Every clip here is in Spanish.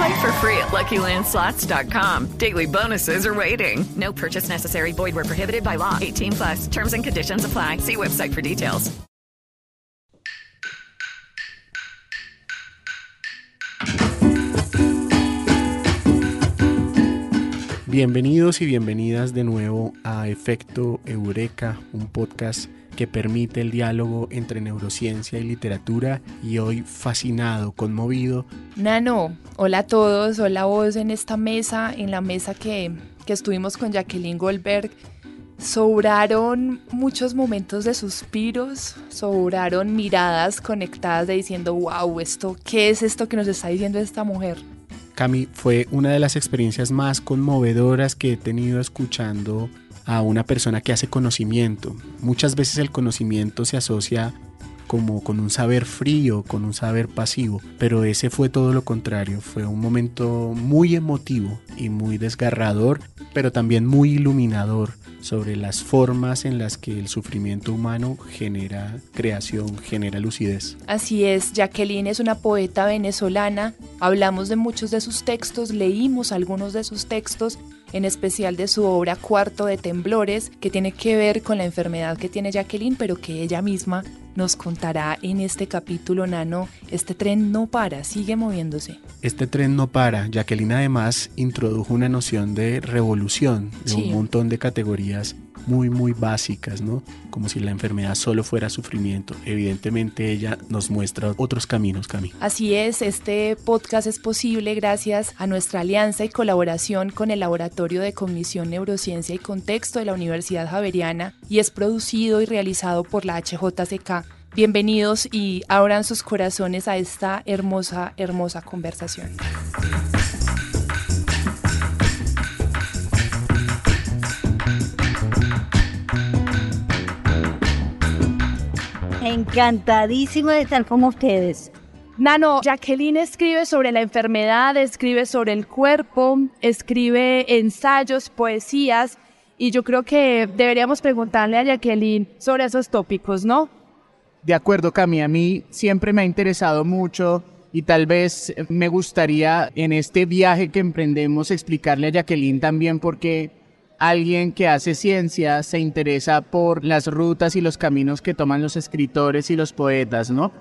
Play for free at LuckyLandSlots.com. Daily bonuses are waiting. No purchase necessary. Void were prohibited by law. 18 plus. Terms and conditions apply. See website for details. Bienvenidos y bienvenidas de nuevo a Efecto Eureka, un podcast que permite el diálogo entre neurociencia y literatura y hoy fascinado, conmovido. Nano, hola a todos, hola a vos en esta mesa, en la mesa que, que estuvimos con Jacqueline Goldberg. Sobraron muchos momentos de suspiros, sobraron miradas conectadas de diciendo, wow, esto, ¿qué es esto que nos está diciendo esta mujer? Cami, fue una de las experiencias más conmovedoras que he tenido escuchando a una persona que hace conocimiento. Muchas veces el conocimiento se asocia como con un saber frío, con un saber pasivo, pero ese fue todo lo contrario, fue un momento muy emotivo y muy desgarrador, pero también muy iluminador sobre las formas en las que el sufrimiento humano genera creación, genera lucidez. Así es, Jacqueline es una poeta venezolana, hablamos de muchos de sus textos, leímos algunos de sus textos, en especial de su obra Cuarto de Temblores, que tiene que ver con la enfermedad que tiene Jacqueline, pero que ella misma nos contará en este capítulo nano. Este tren no para, sigue moviéndose. Este tren no para. Jacqueline además introdujo una noción de revolución, de Sí. un montón de categorías muy, muy básicas, ¿no? Como si la enfermedad solo fuera sufrimiento. Evidentemente ella nos muestra otros caminos, Cami. Así es, este podcast es posible gracias a nuestra alianza y colaboración con el Laboratorio de Cognición, Neurociencia y Contexto de la Universidad Javeriana y es producido y realizado por la HJCK. Bienvenidos y abran sus corazones a esta hermosa, hermosa conversación. Encantadísimo de estar con ustedes. Nano, Jacqueline escribe sobre la enfermedad, escribe sobre el cuerpo, escribe ensayos, poesías, y yo creo que deberíamos preguntarle a Jacqueline sobre esos tópicos, ¿no? De acuerdo, Cami, a mí siempre me ha interesado mucho y tal vez me gustaría en este viaje que emprendemos explicarle a Jacqueline también por qué alguien que hace ciencia se interesa por las rutas y los caminos que toman los escritores y los poetas, ¿no?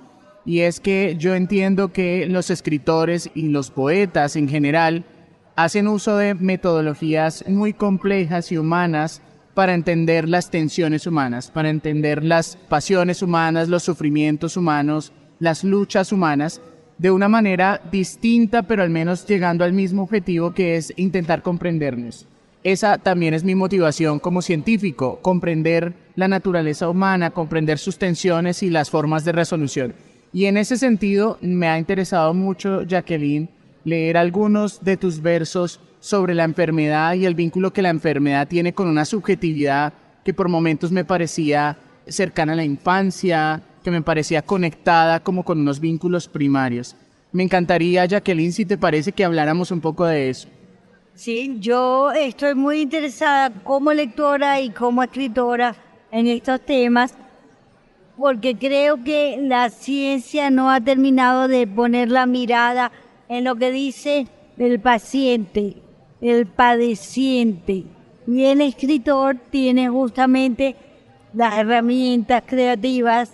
Y es que yo entiendo que los escritores y los poetas en general hacen uso de metodologías muy complejas y humanas para entender las tensiones humanas, para entender las pasiones humanas, los sufrimientos humanos, las luchas humanas, de una manera distinta, pero al menos llegando al mismo objetivo que es intentar comprendernos. Esa también es mi motivación como científico, comprender la naturaleza humana, comprender sus tensiones y las formas de resolución. Y en ese sentido me ha interesado mucho, Jacqueline, leer algunos de tus versos sobre la enfermedad y el vínculo que la enfermedad tiene con una subjetividad que por momentos me parecía cercana a la infancia, que me parecía conectada como con unos vínculos primarios. Me encantaría, Jacqueline, si te parece que habláramos un poco de eso. Sí, yo estoy muy interesada como lectora y como escritora en estos temas porque creo que la ciencia no ha terminado de poner la mirada en lo que dice el paciente, el padeciente. Y el escritor tiene justamente las herramientas creativas,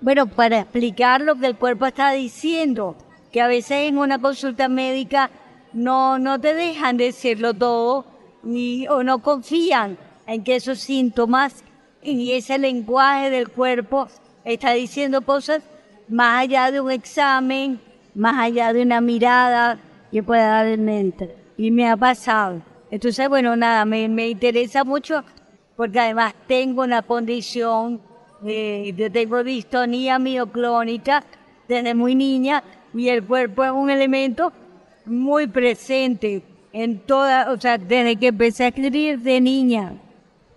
bueno, para explicar lo que el cuerpo está diciendo, que a veces en una consulta médica no, no te dejan decirlo todo ni, o no confían en que esos síntomas y ese lenguaje del cuerpo está diciendo cosas más allá de un examen, más allá de una mirada que pueda dar en mente. Y me ha pasado. Entonces, bueno, nada, me, me interesa mucho porque además tengo una condición, eh, tengo distonía mioclónica desde muy niña y el cuerpo es un elemento muy presente en toda, o sea, desde que empecé a escribir de niña.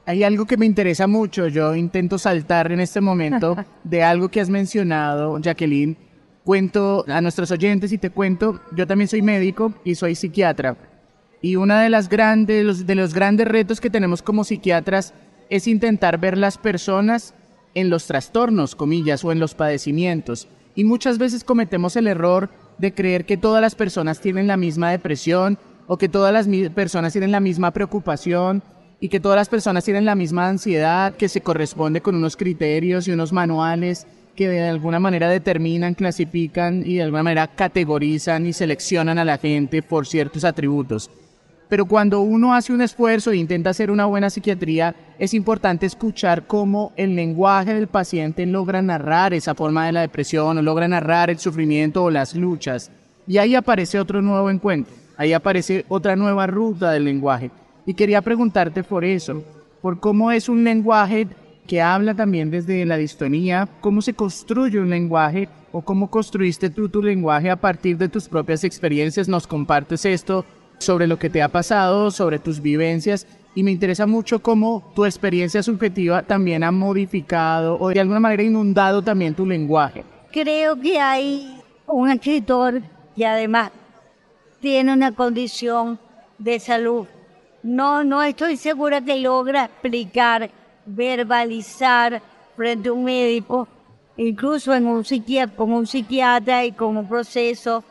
Hay algo que me interesa mucho, yo intento saltar en este momento de algo que has mencionado, Jacqueline. Cuento a nuestros oyentes y te cuento, yo también soy médico y soy psiquiatra. Y uno de, las grandes, los, de los grandes retos que tenemos como psiquiatras es intentar ver las personas en los trastornos, comillas, o en los padecimientos. Y muchas veces cometemos el error de creer que todas las personas tienen la misma depresión o que todas las personas tienen la misma preocupación y que todas las personas tienen la misma ansiedad que se corresponde con unos criterios y unos manuales que de alguna manera determinan, clasifican y de alguna manera categorizan y seleccionan a la gente por ciertos atributos. Pero cuando uno hace un esfuerzo e intenta hacer una buena psiquiatría, es importante escuchar cómo el lenguaje del paciente logra narrar esa forma de la depresión o logra narrar el sufrimiento o las luchas. Y ahí aparece otro nuevo encuentro, ahí aparece otra nueva ruta del lenguaje. Y quería preguntarte por eso, por cómo es un lenguaje que habla también desde la distonía, cómo se construye un lenguaje o cómo construiste tú tu lenguaje a partir de tus propias experiencias. Nos compartes esto sobre lo que te ha pasado, sobre tus vivencias y me interesa mucho cómo tu experiencia subjetiva también ha modificado o de alguna manera inundado también tu lenguaje. Creo que hay un escritor que además tiene una condición de salud no, no estoy segura que logra explicar, verbalizar frente a un médico, incluso en un psiquiatra, con un psiquiatra y con un proceso.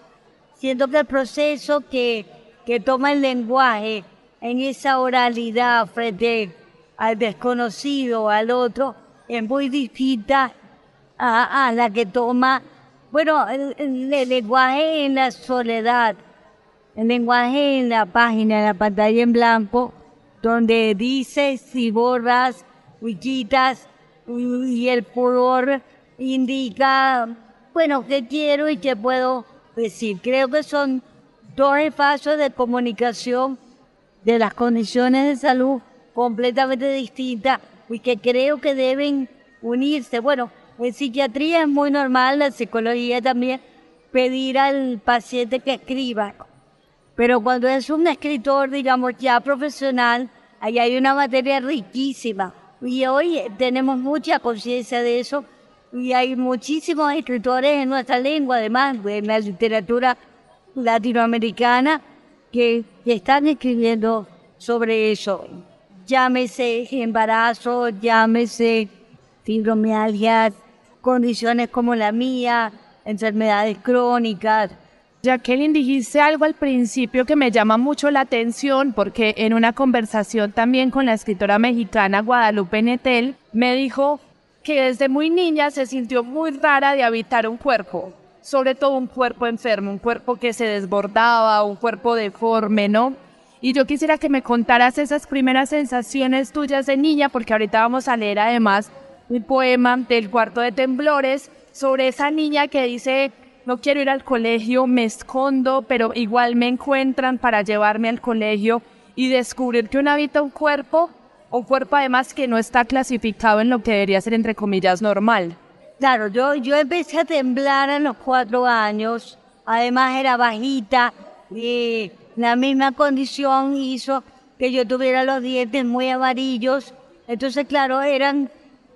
Siento que el proceso que, que toma el lenguaje en esa oralidad frente al desconocido, al otro, es muy distinta a, la que toma, bueno, el lenguaje en la soledad el lenguaje en la página, en la pantalla en blanco, donde dice si borras, quitas y el color indica, bueno, qué quiero y qué puedo decir. Creo que son dos espacios de comunicación de las condiciones de salud completamente distintas y que creo que deben unirse. Bueno, en psiquiatría es muy normal, la psicología también, pedir al paciente que escriba pero cuando es un escritor, digamos, ya profesional, ahí hay una materia riquísima. Y hoy tenemos mucha conciencia de eso. Y hay muchísimos escritores en nuestra lengua, además, en la literatura latinoamericana, que, están escribiendo sobre eso. Llámese embarazo, llámese fibromialgia, condiciones como la mía, enfermedades crónicas, Jacqueline, dijiste algo al principio que me llama mucho la atención porque en una conversación también con la escritora mexicana Guadalupe Netel me dijo que desde muy niña se sintió muy rara de habitar un cuerpo, sobre todo un cuerpo enfermo, un cuerpo que se desbordaba, un cuerpo deforme, ¿no? Y yo quisiera que me contaras esas primeras sensaciones tuyas de niña, porque ahorita vamos a leer además un poema del cuarto de temblores sobre esa niña que dice no quiero ir al colegio, me escondo, pero igual me encuentran para llevarme al colegio y descubrir que uno habita un cuerpo, un cuerpo además que no está clasificado en lo que debería ser entre comillas normal. Claro, yo, yo empecé a temblar a los cuatro años, además era bajita y la misma condición hizo que yo tuviera los dientes muy amarillos, entonces claro, eran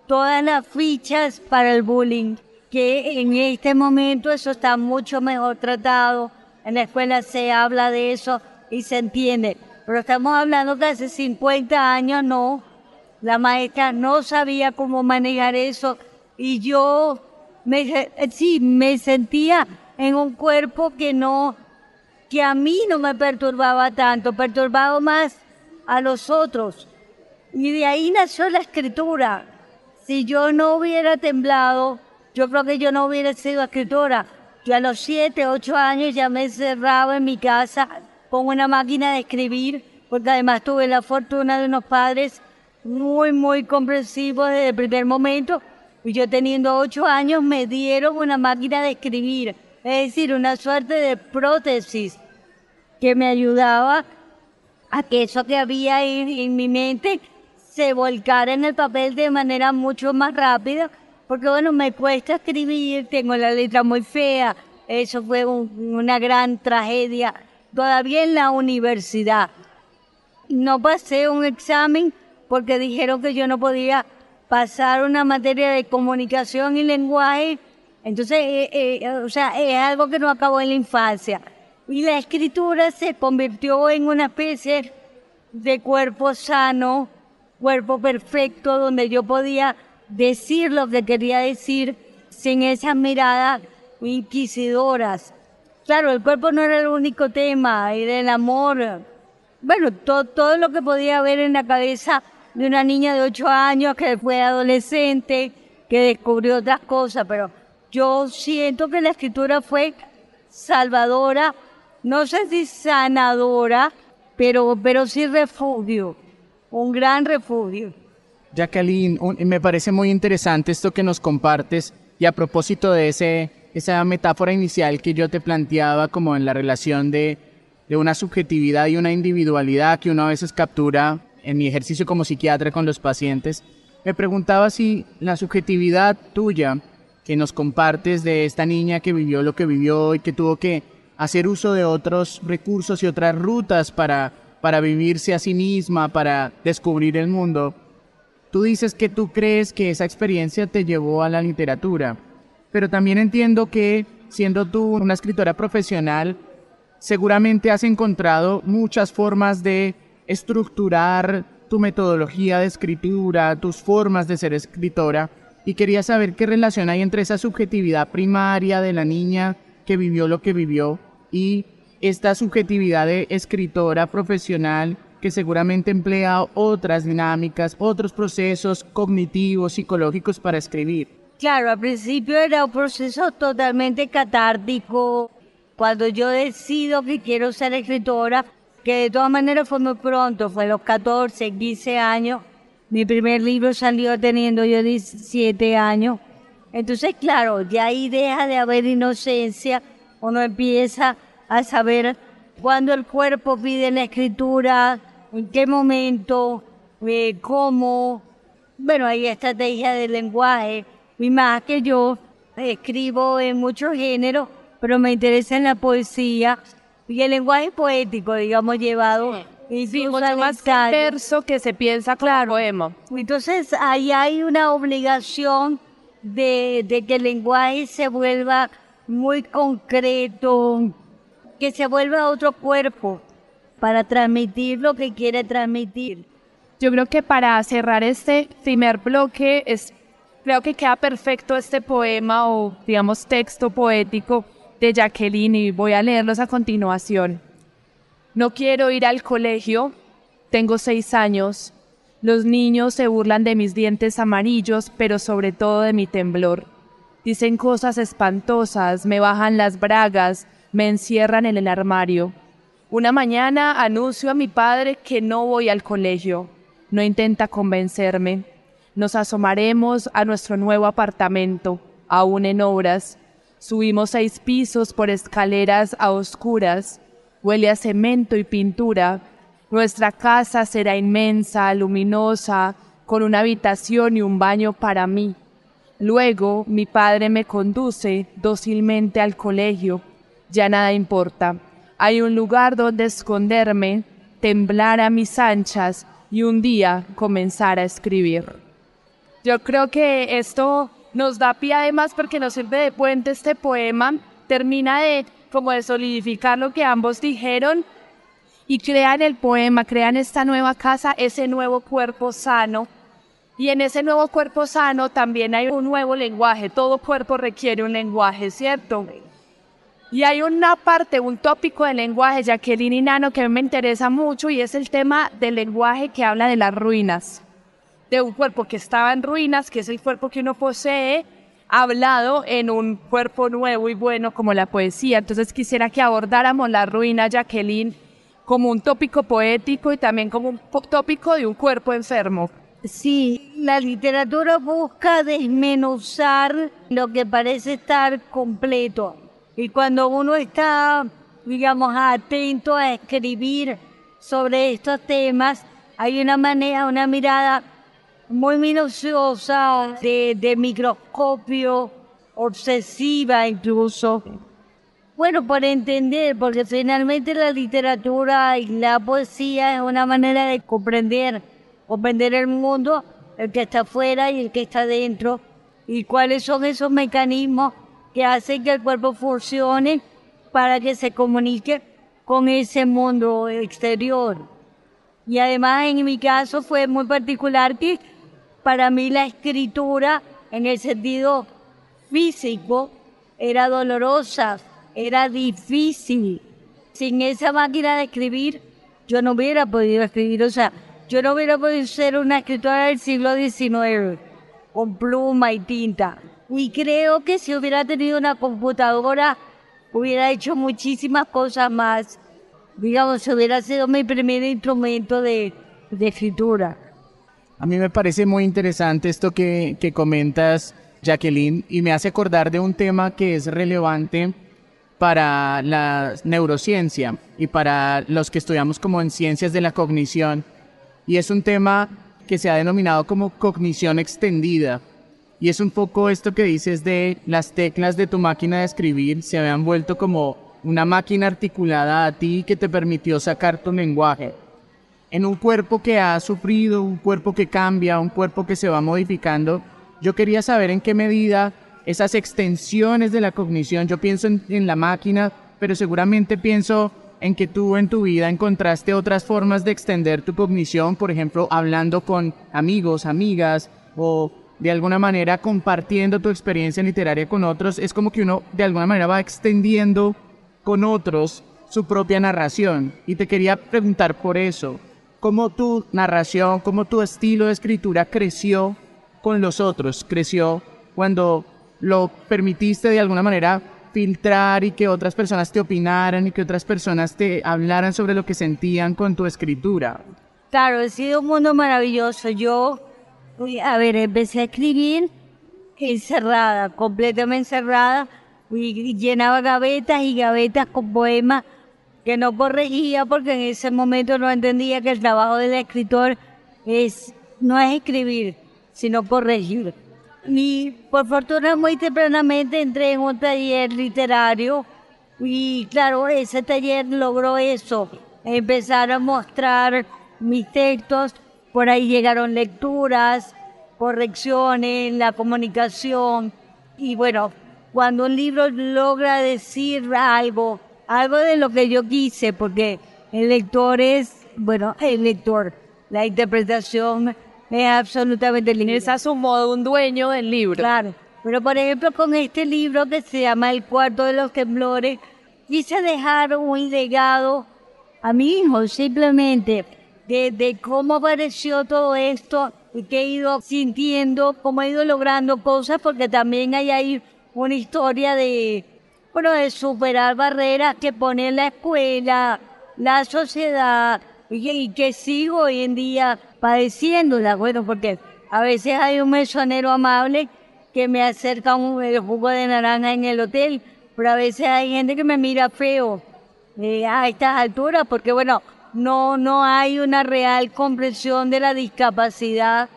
todas las fichas para el bullying que en este momento eso está mucho mejor tratado. En la escuela se habla de eso y se entiende. Pero estamos hablando que hace 50 años no. La maestra no sabía cómo manejar eso y yo me, sí, me sentía en un cuerpo que no, que a mí no me perturbaba tanto, perturbaba más a los otros. Y de ahí nació la escritura. Si yo no hubiera temblado, yo creo que yo no hubiera sido escritora. Yo a los siete, ocho años ya me encerraba en mi casa con una máquina de escribir, porque además tuve la fortuna de unos padres muy, muy comprensivos desde el primer momento. Y yo teniendo ocho años me dieron una máquina de escribir, es decir, una suerte de prótesis que me ayudaba a que eso que había en, en mi mente se volcara en el papel de manera mucho más rápida, porque bueno, me cuesta escribir, tengo la letra muy fea, eso fue un- una gran tragedia. Todavía en la universidad no pasé un examen porque dijeron que yo no podía pasar una materia de comunicación y lenguaje. Entonces, eh, eh, o sea, es algo que no acabó en la infancia. Y la escritura se convirtió en una especie de cuerpo sano, cuerpo perfecto, donde yo podía decir lo que quería decir sin esas miradas inquisidoras. Claro, el cuerpo no era el único tema, era el amor. Bueno, to- todo lo que podía haber en la cabeza de una niña de ocho años que fue adolescente, que descubrió otras cosas, pero yo siento que la escritura fue salvadora, no sé si sanadora, pero, pero sí refugio, un gran refugio. Jacqueline, me parece muy interesante esto que nos compartes y a propósito de ese, esa metáfora inicial que yo te planteaba como en la relación de, de una subjetividad y una individualidad que uno a veces captura en mi ejercicio como psiquiatra con los pacientes, me preguntaba si la subjetividad tuya que nos compartes de esta niña que vivió lo que vivió y que tuvo que hacer uso de otros recursos y otras rutas para, para vivirse a sí misma, para descubrir el mundo, Tú dices que tú crees que esa experiencia te llevó a la literatura, pero también entiendo que siendo tú una escritora profesional, seguramente has encontrado muchas formas de estructurar tu metodología de escritura, tus formas de ser escritora, y quería saber qué relación hay entre esa subjetividad primaria de la niña que vivió lo que vivió y esta subjetividad de escritora profesional que seguramente emplea otras dinámicas, otros procesos cognitivos, psicológicos para escribir. Claro, al principio era un proceso totalmente catártico. Cuando yo decido que quiero ser escritora, que de todas maneras fue muy pronto, fue los 14, 15 años. Mi primer libro salió teniendo yo 17 años. Entonces, claro, ya ahí deja de haber inocencia, uno empieza a saber cuándo el cuerpo pide la escritura, en qué momento, eh, cómo. Bueno, hay estrategia del lenguaje. Y más que yo escribo en muchos géneros, pero me interesa en la poesía y el lenguaje poético, digamos, llevado incluso mucho al más verso que se piensa como poema. Entonces ahí hay una obligación de, de que el lenguaje se vuelva muy concreto, que se vuelva otro cuerpo para transmitir lo que quiere transmitir. Yo creo que para cerrar este primer bloque es creo que queda perfecto este poema o digamos texto poético de Jacqueline y voy a leerlos a continuación. No quiero ir al colegio, tengo seis años. Los niños se burlan de mis dientes amarillos, pero sobre todo de mi temblor. Dicen cosas espantosas, me bajan las bragas, me encierran en el armario. Una mañana anuncio a mi padre que no voy al colegio. No intenta convencerme. Nos asomaremos a nuestro nuevo apartamento, aún en obras. Subimos seis pisos por escaleras a oscuras. Huele a cemento y pintura. Nuestra casa será inmensa, luminosa, con una habitación y un baño para mí. Luego mi padre me conduce dócilmente al colegio. Ya nada importa. Hay un lugar donde esconderme, temblar a mis anchas y un día comenzar a escribir. Yo creo que esto nos da pie además porque nos sirve de puente este poema. Termina de como de solidificar lo que ambos dijeron y crean el poema, crean esta nueva casa, ese nuevo cuerpo sano. Y en ese nuevo cuerpo sano también hay un nuevo lenguaje. Todo cuerpo requiere un lenguaje, ¿cierto? Y hay una parte, un tópico del lenguaje, Jacqueline y Nano, que a mí me interesa mucho y es el tema del lenguaje que habla de las ruinas. De un cuerpo que estaba en ruinas, que es el cuerpo que uno posee, hablado en un cuerpo nuevo y bueno como la poesía. Entonces quisiera que abordáramos la ruina, Jacqueline, como un tópico poético y también como un tópico de un cuerpo enfermo. Sí, la literatura busca desmenuzar lo que parece estar completo. Y cuando uno está, digamos, atento a escribir sobre estos temas, hay una manera, una mirada muy minuciosa, de, de microscopio, obsesiva incluso. Bueno, por entender, porque finalmente la literatura y la poesía es una manera de comprender, comprender el mundo, el que está afuera y el que está dentro, y cuáles son esos mecanismos que hacen que el cuerpo funcione para que se comunique con ese mundo exterior. Y además en mi caso fue muy particular que para mí la escritura en el sentido físico era dolorosa, era difícil. Sin esa máquina de escribir, yo no hubiera podido escribir. O sea, yo no hubiera podido ser una escritora del siglo XIX con pluma y tinta. Y creo que si hubiera tenido una computadora, hubiera hecho muchísimas cosas más. Digamos, hubiera sido mi primer instrumento de, de escritura. A mí me parece muy interesante esto que, que comentas, Jacqueline, y me hace acordar de un tema que es relevante para la neurociencia y para los que estudiamos como en ciencias de la cognición. Y es un tema que se ha denominado como cognición extendida. Y es un poco esto que dices de las teclas de tu máquina de escribir se habían vuelto como una máquina articulada a ti que te permitió sacar tu lenguaje. En un cuerpo que ha sufrido, un cuerpo que cambia, un cuerpo que se va modificando, yo quería saber en qué medida esas extensiones de la cognición, yo pienso en, la máquina, pero seguramente pienso en que tú en tu vida encontraste otras formas de extender tu cognición, por ejemplo, hablando con amigos, amigas, o de alguna manera compartiendo tu experiencia literaria con otros. Es como que uno de alguna manera va extendiendo con otros su propia narración. Y te quería preguntar por eso, ¿cómo tu narración, cómo tu estilo de escritura creció con los otros? ¿Creció cuando lo permitiste de alguna manera filtrar y que otras personas te opinaran y que otras personas te hablaran sobre lo que sentían con tu escritura. Claro, ha sido un mundo maravilloso. Yo, a ver, empecé a escribir encerrada, completamente encerrada, y llenaba gavetas y gavetas con poemas que no corregía porque en ese momento no entendía que el trabajo del escritor es no es escribir, sino corregir. Y por fortuna muy tempranamente entré en un taller literario y claro, ese taller logró eso, empezar a mostrar mis textos, por ahí llegaron lecturas, correcciones, la comunicación y bueno, cuando un libro logra decir algo, algo de lo que yo quise, porque el lector es, bueno, el lector, la interpretación es absolutamente libre. Es a su modo un dueño del libro. Claro. Pero por ejemplo, con este libro que se llama El cuarto de los temblores, quise dejar un legado a mi hijo, simplemente, de, de cómo apareció todo esto y que he ido sintiendo, cómo he ido logrando cosas, porque también hay ahí una historia de, bueno, de superar barreras que pone la escuela, la sociedad, y, que sigo hoy en día padeciéndola, bueno, porque a veces hay un mesonero amable que me acerca un el jugo de naranja en el hotel, pero a veces hay gente que me mira feo eh, a estas alturas, porque bueno, no, no hay una real comprensión de la discapacidad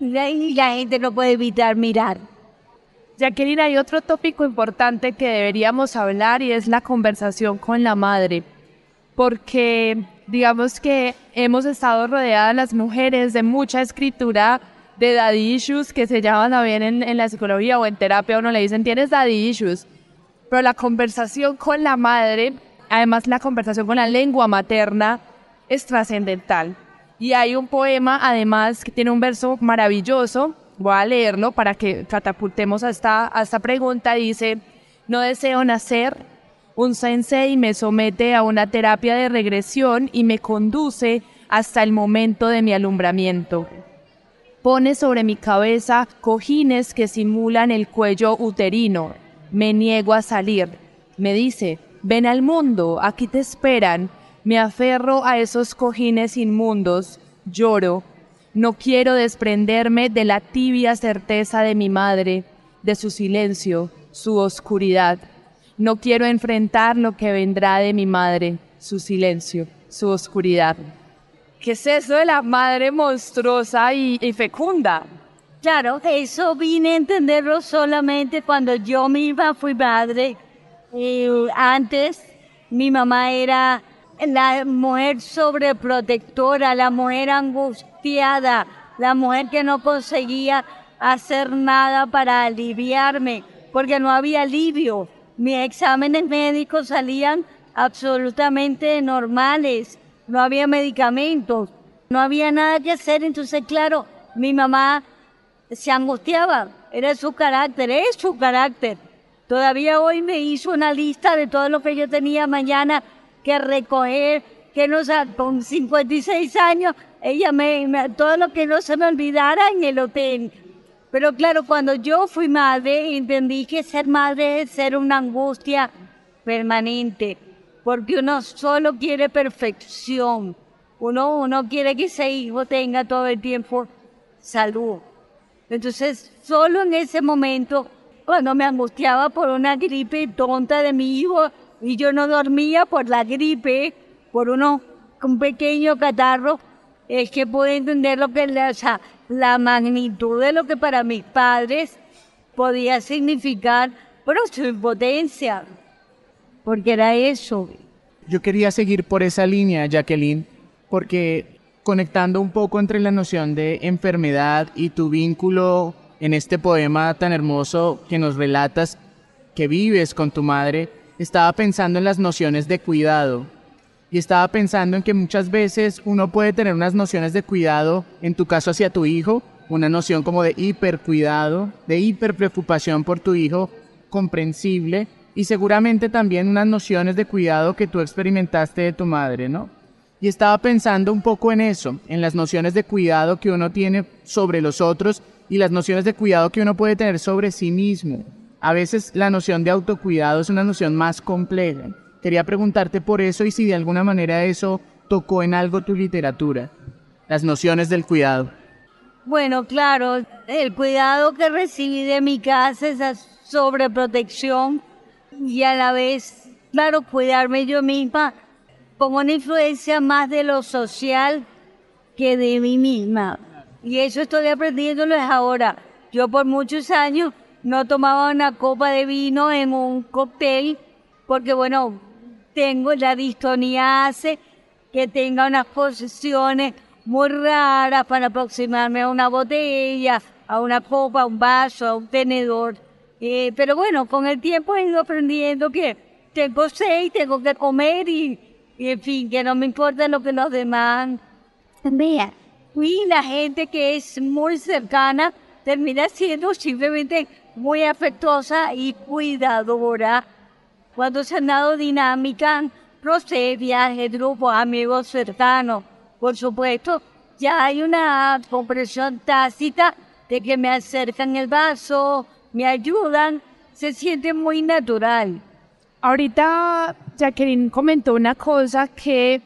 y la gente no puede evitar mirar. Jacqueline, hay otro tópico importante que deberíamos hablar y es la conversación con la madre, porque digamos que hemos estado rodeadas las mujeres de mucha escritura de daddy issues que se llaman también en, en la psicología o en terapia, uno le dicen tienes daddy issues, pero la conversación con la madre, además la conversación con la lengua materna es trascendental. Y hay un poema, además, que tiene un verso maravilloso, voy a leerlo para que catapultemos a esta, a esta pregunta, dice, no deseo nacer, un sensei me somete a una terapia de regresión y me conduce hasta el momento de mi alumbramiento. Pone sobre mi cabeza cojines que simulan el cuello uterino. Me niego a salir. Me dice, ven al mundo, aquí te esperan. Me aferro a esos cojines inmundos, lloro. No quiero desprenderme de la tibia certeza de mi madre, de su silencio, su oscuridad. No quiero enfrentar lo que vendrá de mi madre, su silencio, su oscuridad. ¿Qué es eso de la madre monstruosa y, y fecunda? Claro, eso vine a entenderlo solamente cuando yo misma fui madre. Y antes mi mamá era la mujer sobreprotectora, la mujer angustiada, la mujer que no conseguía hacer nada para aliviarme, porque no había alivio. Mis exámenes médicos salían absolutamente normales, no había medicamentos, no había nada que hacer, entonces claro, mi mamá se angustiaba, era su carácter, es su carácter. Todavía hoy me hizo una lista de todo lo que yo tenía mañana que recoger, que no con 56 años, ella me, todo lo que no se me olvidara en el hotel. Pero claro, cuando yo fui madre, entendí que ser madre es ser una angustia permanente, porque uno solo quiere perfección. Uno, uno quiere que ese hijo tenga todo el tiempo salud. Entonces, solo en ese momento, cuando me angustiaba por una gripe tonta de mi hijo y yo no dormía por la gripe, por uno, un pequeño catarro, es que pude entender lo que la, la magnitud de lo que para mis padres podía significar, pero su impotencia, porque era eso. Yo quería seguir por esa línea, Jacqueline, porque conectando un poco entre la noción de enfermedad y tu vínculo en este poema tan hermoso que nos relatas que vives con tu madre, estaba pensando en las nociones de cuidado. Y estaba pensando en que muchas veces uno puede tener unas nociones de cuidado, en tu caso hacia tu hijo, una noción como de hipercuidado, de hiperpreocupación por tu hijo, comprensible, y seguramente también unas nociones de cuidado que tú experimentaste de tu madre, ¿no? Y estaba pensando un poco en eso, en las nociones de cuidado que uno tiene sobre los otros y las nociones de cuidado que uno puede tener sobre sí mismo. A veces la noción de autocuidado es una noción más compleja. Quería preguntarte por eso y si de alguna manera eso tocó en algo tu literatura, las nociones del cuidado. Bueno, claro, el cuidado que recibí de mi casa, esa sobreprotección y a la vez, claro, cuidarme yo misma con una influencia más de lo social que de mí misma. Y eso estoy aprendiéndolo ahora. Yo por muchos años no tomaba una copa de vino en un cóctel porque, bueno, tengo la distonía hace que tenga unas posiciones muy raras para aproximarme a una botella, a una copa, a un vaso, a un tenedor. Eh, pero bueno, con el tiempo he ido aprendiendo que tengo sed, tengo que comer y en fin, que no me importa lo que los demás vean. Y la gente que es muy cercana termina siendo simplemente muy afectuosa y cuidadora. Cuando se han dado dinámica, procede viajes, grupos, amigos cercanos. Por supuesto, ya hay una comprensión tácita de que me acercan el vaso, me ayudan, se siente muy natural. Ahorita Jacqueline comentó una cosa que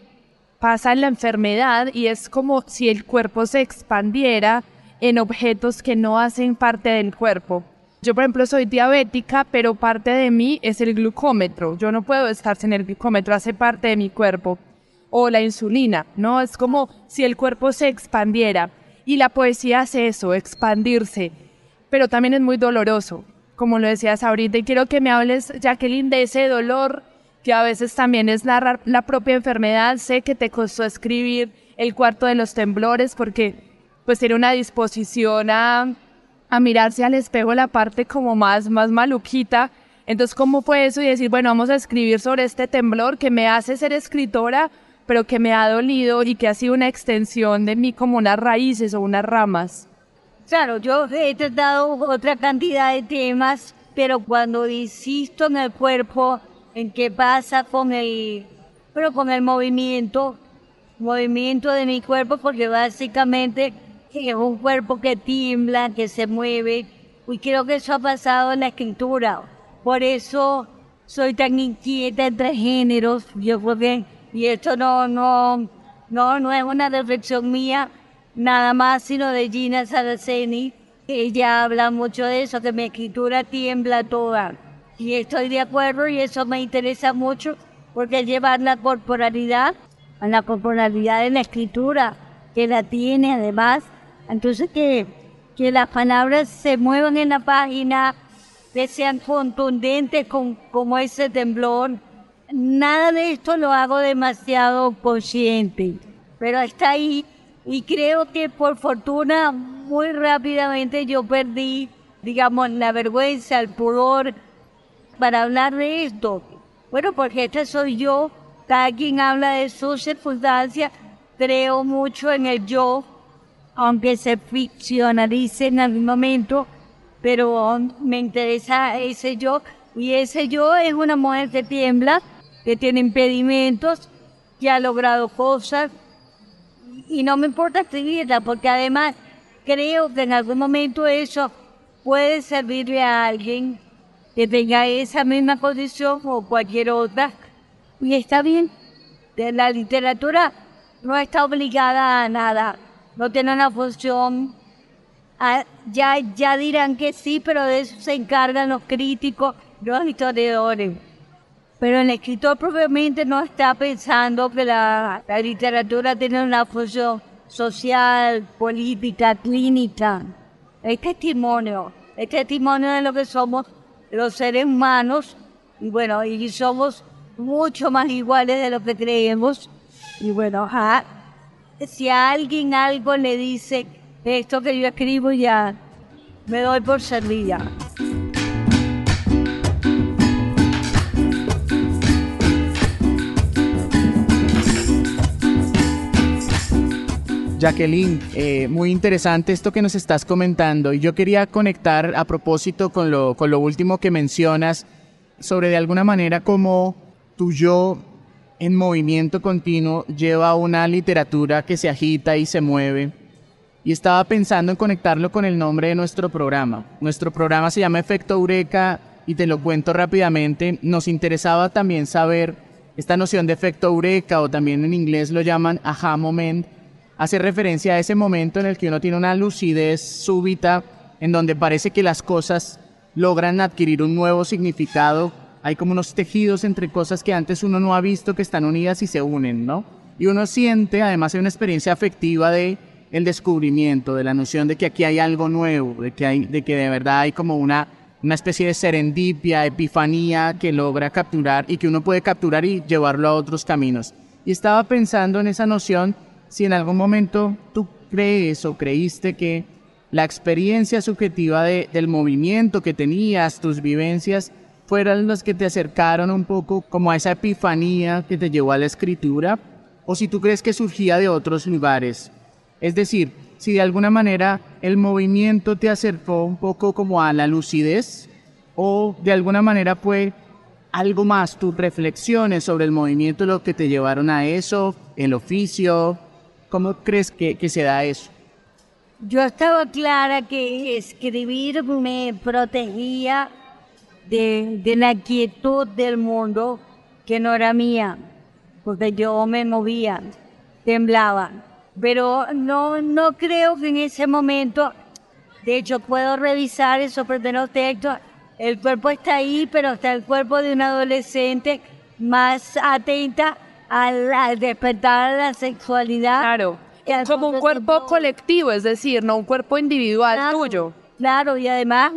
pasa en la enfermedad y es como si el cuerpo se expandiera en objetos que no hacen parte del cuerpo. Yo, por ejemplo, soy diabética, pero parte de mí es el glucómetro. Yo no puedo estar sin el glucómetro, hace parte de mi cuerpo. O la insulina, ¿no? Es como si el cuerpo se expandiera. Y la poesía hace eso, expandirse. Pero también es muy doloroso como lo decías ahorita, y quiero que me hables, Jacqueline, de ese dolor que a veces también es la, la propia enfermedad. Sé que te costó escribir el cuarto de los temblores porque pues tiene una disposición a, a mirarse al espejo la parte como más, más maluquita. Entonces, ¿cómo fue eso? Y decir, bueno, vamos a escribir sobre este temblor que me hace ser escritora, pero que me ha dolido y que ha sido una extensión de mí como unas raíces o unas ramas. Claro, yo he tratado otra cantidad de temas, pero cuando insisto en el cuerpo, en qué pasa con el, pero con el movimiento, movimiento de mi cuerpo, porque básicamente es un cuerpo que tiembla, que se mueve, y creo que eso ha pasado en la escritura. Por eso soy tan inquieta entre géneros, yo creo que, y esto no, no, no, no es una reflexión mía, nada más sino de Gina Saraceni. Ella habla mucho de eso, que mi escritura tiembla toda. Y estoy de acuerdo y eso me interesa mucho porque llevar la corporalidad, a la corporalidad de la escritura, que la tiene además. Entonces que, que las palabras se muevan en la página, que sean contundentes con, como ese temblor. Nada de esto lo hago demasiado consciente, pero está ahí y creo que por fortuna muy rápidamente yo perdí, digamos, la vergüenza, el pudor para hablar de esto. Bueno, porque esta soy yo, cada quien habla de sus circunstancias, creo mucho en el yo, aunque se ficcionalice en algún momento, pero me interesa ese yo, y ese yo es una mujer que tiembla, que tiene impedimentos, que ha logrado cosas, y no me importa escribirla, porque además creo que en algún momento eso puede servirle a alguien que tenga esa misma condición o cualquier otra. Y está bien, la literatura no está obligada a nada, no tiene una función. Ah, ya, ya dirán que sí, pero de eso se encargan los críticos, los historiadores. Pero el escritor propiamente no está pensando que la, la literatura tiene una función social, política, clínica. Es testimonio, es testimonio de lo que somos los seres humanos. Y bueno, y somos mucho más iguales de lo que creemos. Y bueno, si a alguien algo le dice esto que yo escribo, ya me doy por servida. Jacqueline, eh, muy interesante esto que nos estás comentando y yo quería conectar a propósito con lo, con lo último que mencionas sobre de alguna manera cómo tu yo en movimiento continuo lleva una literatura que se agita y se mueve y estaba pensando en conectarlo con el nombre de nuestro programa. Nuestro programa se llama Efecto Eureka y te lo cuento rápidamente. Nos interesaba también saber esta noción de efecto Eureka o también en inglés lo llaman aha moment hace referencia a ese momento en el que uno tiene una lucidez súbita, en donde parece que las cosas logran adquirir un nuevo significado. Hay como unos tejidos entre cosas que antes uno no ha visto que están unidas y se unen, ¿no? Y uno siente, además hay una experiencia afectiva de el descubrimiento, de la noción de que aquí hay algo nuevo, de que, hay, de, que de verdad hay como una, una especie de serendipia, epifanía que logra capturar y que uno puede capturar y llevarlo a otros caminos. Y estaba pensando en esa noción si en algún momento tú crees o creíste que la experiencia subjetiva del movimiento que tenías, tus vivencias, fueran las que te acercaron un poco como a esa epifanía que te llevó a la escritura, o si tú crees que surgía de otros lugares. Es decir, si de alguna manera el movimiento te acercó un poco como a la lucidez, o de alguna manera fue algo más, tus reflexiones sobre el movimiento lo que te llevaron a eso, el oficio, ¿Cómo crees que, se da eso? Yo estaba clara que escribir me protegía de, de, la quietud del mundo que no era mía, porque yo me movía, temblaba. Pero no, no creo que en ese momento, de hecho puedo revisar esos primeros textos, el cuerpo está ahí, pero está el cuerpo de un adolescente más atenta al, despertar la sexualidad. Claro. Como un cuerpo colectivo, es decir, no un cuerpo individual tuyo. Claro, y además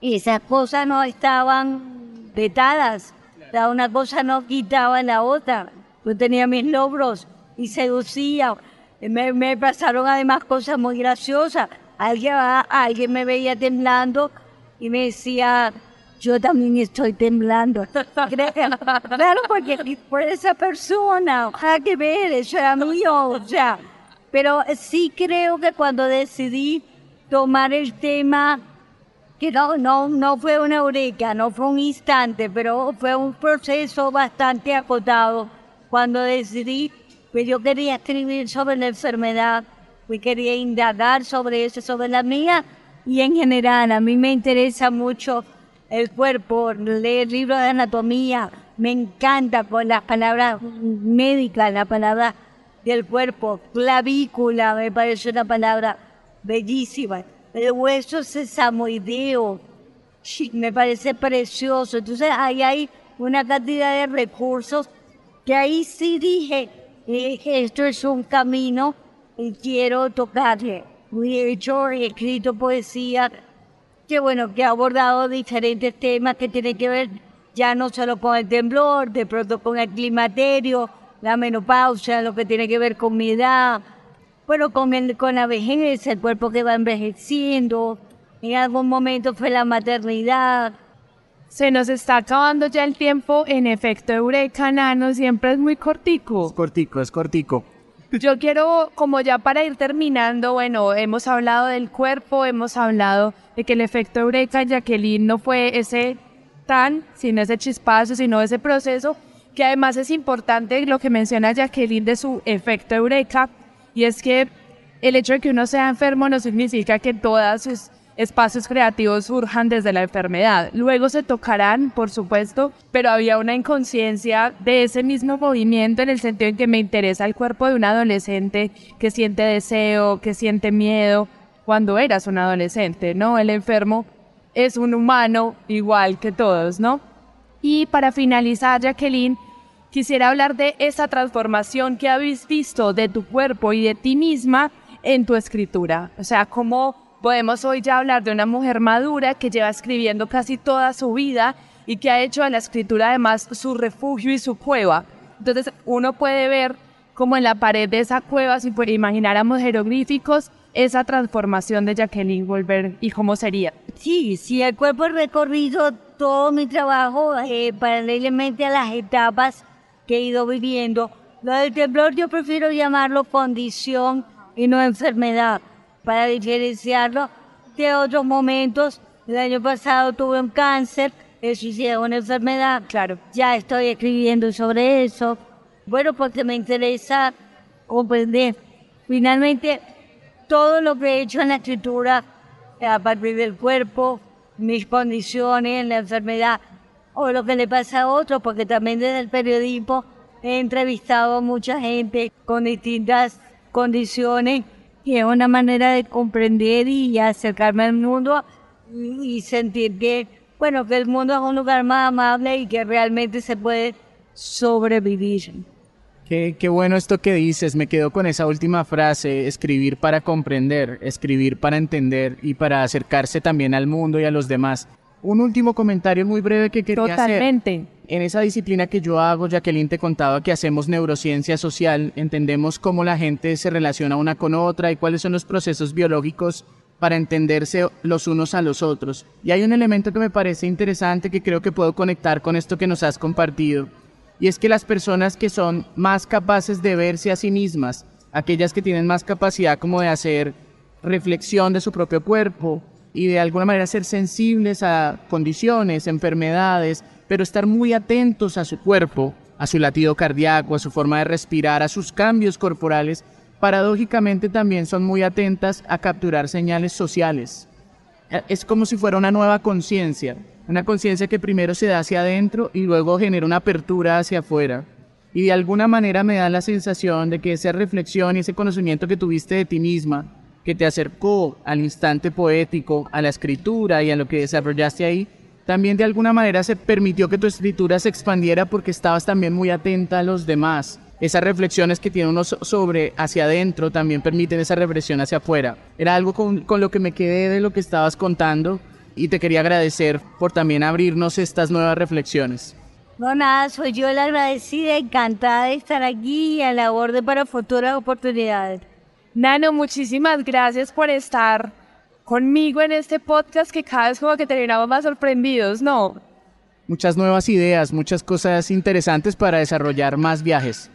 esas cosas no estaban vetadas. Una cosa no quitaba la otra. Yo tenía mis logros y seducía. Me, pasaron además cosas muy graciosas. Alguien, alguien me veía temblando y me decía, yo también estoy temblando. claro, porque por esa persona, hay que ver, eso era mío, o. Pero sí creo que cuando decidí tomar el tema, que no, no, no fue una eureka, no fue un instante, pero fue un proceso bastante acotado. Cuando decidí que yo quería escribir sobre la enfermedad, que quería indagar sobre eso, sobre la mía, y en general a mí me interesa mucho el cuerpo, leer libros de anatomía, me encanta con las palabras médicas, las palabras del cuerpo, clavícula, me parece una palabra bellísima, el hueso sesamoideo, me parece precioso. Entonces ahí hay una cantidad de recursos que ahí sí dije, esto es un camino y quiero tocarle. He hecho, he escrito poesía que bueno, que ha abordado diferentes temas que tienen que ver ya no solo con el temblor, de pronto con el climaterio, la menopausia, lo que tiene que ver con mi edad, bueno, con, el, con la vejez, el cuerpo que va envejeciendo, en algún momento fue la maternidad. Se nos está acabando ya el tiempo, en efecto, Eureka Nano siempre es muy cortico. Es cortico, es cortico. Yo quiero, como ya para ir terminando, bueno, hemos hablado del cuerpo, hemos hablado de que el efecto Eureka Jacqueline no fue ese tan, sin ese chispazo, sino ese proceso, que además es importante lo que menciona Jacqueline de su efecto Eureka, y es que el hecho de que uno sea enfermo no significa que todos sus espacios creativos surjan desde la enfermedad. Luego se tocarán, por supuesto, pero había una inconsciencia de ese mismo movimiento en el sentido en que me interesa el cuerpo de un adolescente que siente deseo, que siente miedo, cuando eras un adolescente, ¿no? El enfermo es un humano igual que todos, ¿no? Y para finalizar, Jacqueline, quisiera hablar de esa transformación que habéis visto de tu cuerpo y de ti misma en tu escritura. O sea, cómo podemos hoy ya hablar de una mujer madura que lleva escribiendo casi toda su vida y que ha hecho de la escritura además su refugio y su cueva. Entonces uno puede ver como en la pared de esa cueva, si imagináramos jeroglíficos, esa transformación de Jacqueline Volver y cómo sería. Sí, sí, el cuerpo recorrido todo mi trabajo eh, paralelamente a las etapas que he ido viviendo. Lo del temblor yo prefiero llamarlo condición y no enfermedad, para diferenciarlo de otros momentos. El año pasado tuve un cáncer, eso sí es una enfermedad. Claro. Ya estoy escribiendo sobre eso. Bueno, porque me interesa comprender. Finalmente, todo lo que he hecho en la escritura, a partir del cuerpo, mis condiciones, la enfermedad, o lo que le pasa a otros, porque también desde el periodismo he entrevistado a mucha gente con distintas condiciones y es una manera de comprender y acercarme al mundo y sentir que, bueno, que el mundo es un lugar más amable y que realmente se puede sobrevivir. Qué, qué, bueno esto que dices, me quedo con esa última frase, escribir para comprender, escribir para entender y para acercarse también al mundo y a los demás. Un último comentario muy breve que quería Totalmente. En esa disciplina que yo hago, Jacqueline te contaba que hacemos neurociencia social, entendemos cómo la gente se relaciona una con otra y cuáles son los procesos biológicos para entenderse los unos a los otros. Y hay un elemento que me parece interesante que creo que puedo conectar con esto que nos has compartido, y es que las personas que son más capaces de verse a sí mismas, aquellas que tienen más capacidad como de hacer reflexión de su propio cuerpo, y de alguna manera ser sensibles a condiciones, enfermedades, pero estar muy atentos a su cuerpo, a su latido cardíaco, a su forma de respirar, a sus cambios corporales, paradójicamente también son muy atentas a capturar señales sociales. Eh, es como si fuera una nueva conciencia, una conciencia que primero se da hacia adentro y luego genera una apertura hacia afuera. Y de alguna manera me da la sensación de que esa reflexión y ese conocimiento que tuviste de ti misma, que te acercó al instante poético, a la escritura y a lo que desarrollaste ahí, también de alguna manera se permitió que tu escritura se expandiera porque estabas también muy atenta a los demás. Esas reflexiones que tiene uno sobre hacia adentro también permiten esa reflexión hacia afuera. Era algo con, con lo que me quedé de lo que estabas contando y te quería agradecer por también abrirnos estas nuevas reflexiones. No, nada, soy yo la agradecida, encantada de estar aquí y a la borde para futuras oportunidades. Nano, muchísimas gracias por estar conmigo en este podcast que cada vez como que terminamos más sorprendidos, ¿no? Muchas nuevas ideas, muchas cosas interesantes para desarrollar más viajes.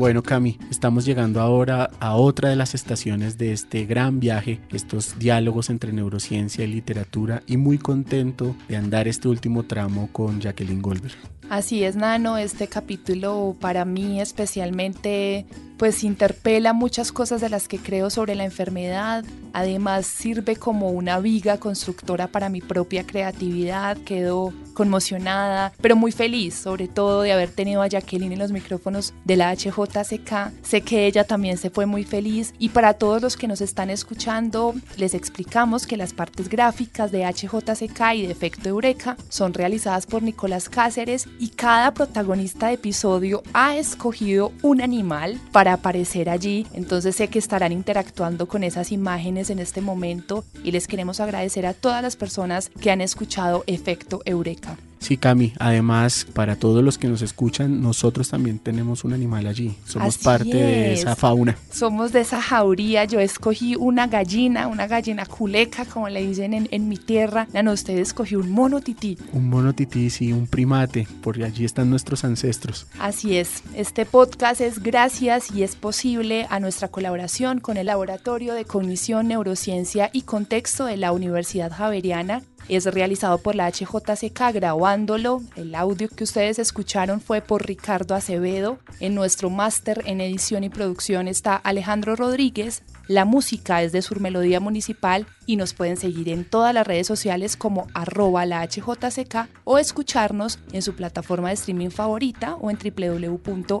Bueno, Cami, estamos llegando ahora a otra de las estaciones de este gran viaje, estos diálogos entre neurociencia y literatura, y muy contento de andar este último tramo con Jacqueline Goldberg. Así es, Nano, este capítulo para mí especialmente pues interpela muchas cosas de las que creo sobre la enfermedad, además sirve como una viga constructora para mi propia creatividad, quedo conmocionada, pero muy feliz sobre todo de haber tenido a Jacqueline en los micrófonos de la HJCK, sé que ella también se fue muy feliz. Y para todos los que nos están escuchando les explicamos que las partes gráficas de HJCK y de Efecto Eureka son realizadas por Nicolás Cáceres y cada protagonista de episodio ha escogido un animal para aparecer allí. Entonces sé que estarán interactuando con esas imágenes en este momento y les queremos agradecer a todas las personas que han escuchado Efecto Eureka. Sí, Cami, además, para todos los que nos escuchan, nosotros también tenemos un animal allí. Somos Así parte de es. esa fauna. Somos de esa jauría. Yo escogí una gallina, una gallina culeca, como le dicen en, en mi tierra. Nano, usted escogió un mono tití. Un mono tití, sí, un primate, porque allí están nuestros ancestros. Así es, este podcast es gracias y es posible a nuestra colaboración con el Laboratorio de Cognición, Neurociencia y Contexto de la Universidad Javeriana. Es realizado por la HJCK grabándolo. El audio que ustedes escucharon fue por Ricardo Acevedo. En nuestro máster en edición y producción está Alejandro Rodríguez. La música es de Surmelodía Municipal y nos pueden seguir en todas las redes sociales como arroba la HJCK o escucharnos en su plataforma de streaming favorita o en www.hjck.com.